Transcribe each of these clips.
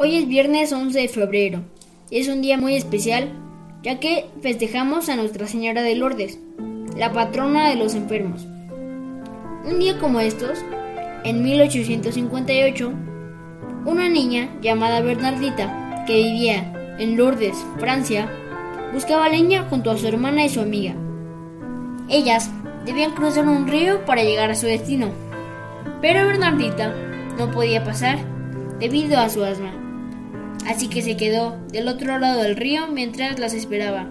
Hoy es viernes 11 de febrero. Es un día muy especial, ya que festejamos a Nuestra Señora de Lourdes, la patrona de los enfermos. Un día como estos, en 1858, una niña llamada Bernardita, que vivía en Lourdes, Francia, buscaba leña junto a su hermana y su amiga. Ellas debían cruzar un río para llegar a su destino, pero Bernardita no podía pasar debido a su asma así que se quedó del otro lado del río mientras las esperaba.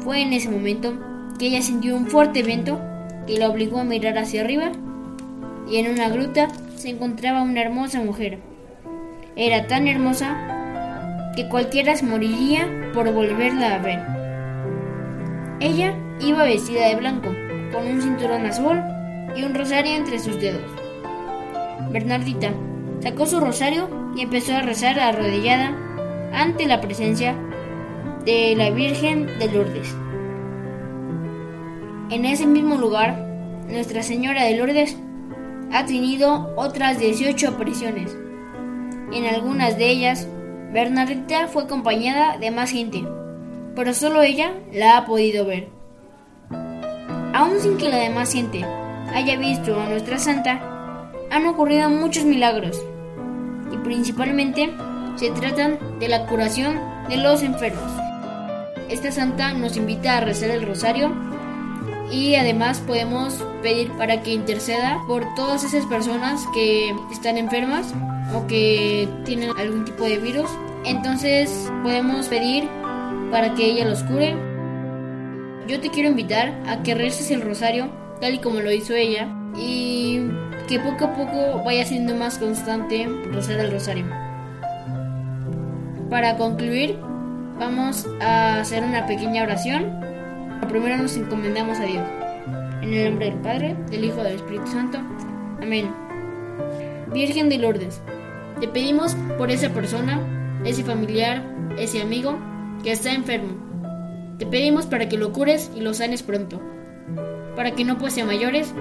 Fue en ese momento que ella sintió un fuerte viento que la obligó a mirar hacia arriba y en una gruta se encontraba una hermosa mujer. Era tan hermosa que cualquiera se moriría por volverla a ver. Ella iba vestida de blanco, con un cinturón azul y un rosario entre sus dedos. Bernardita sacó su rosario y empezó a rezar arrodillada ante la presencia de la Virgen de Lourdes. En ese mismo lugar, Nuestra Señora de Lourdes ha tenido otras 18 apariciones. En algunas de ellas, Bernardita fue acompañada de más gente, pero solo ella la ha podido ver. Aún sin que la demás gente haya visto a nuestra santa, han ocurrido muchos milagros y principalmente se tratan de la curación de los enfermos. Esta santa nos invita a rezar el rosario y además podemos pedir para que interceda por todas esas personas que están enfermas o que tienen algún tipo de virus. Entonces podemos pedir para que ella los cure. Yo te quiero invitar a que reces el rosario tal y como lo hizo ella y que poco a poco vaya siendo más constante rezar el rosario. Para concluir, vamos a hacer una pequeña oración. Primero nos encomendamos a Dios. En el nombre del Padre, del Hijo del Espíritu Santo. Amén. Virgen de Lourdes, te pedimos por esa persona, ese familiar, ese amigo que está enfermo. Te pedimos para que lo cures y lo sanes pronto, para que no pase a mayores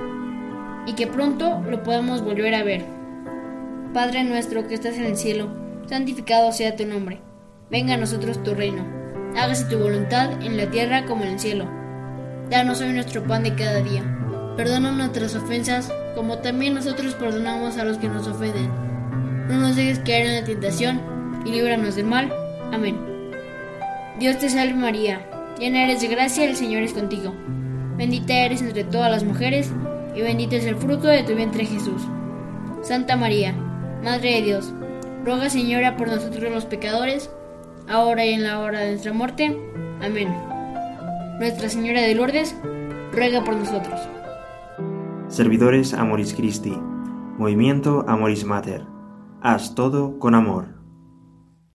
y que pronto lo podamos volver a ver. Padre nuestro que estás en el cielo, santificado sea tu nombre. Venga a nosotros tu reino. Hágase tu voluntad en la tierra como en el cielo. Danos hoy nuestro pan de cada día. Perdona nuestras ofensas, como también nosotros perdonamos a los que nos ofenden. No nos dejes caer en la tentación y líbranos del mal. Amén. Dios te salve María, llena eres de gracia, el Señor es contigo. Bendita eres entre todas las mujeres y bendito es el fruto de tu vientre Jesús. Santa María, Madre de Dios, ruega Señora por nosotros los pecadores, ahora y en la hora de nuestra muerte. Amén. Nuestra Señora de Lourdes, ruega por nosotros. Servidores Amoris Christi, Movimiento Amoris Mater. Haz todo con amor.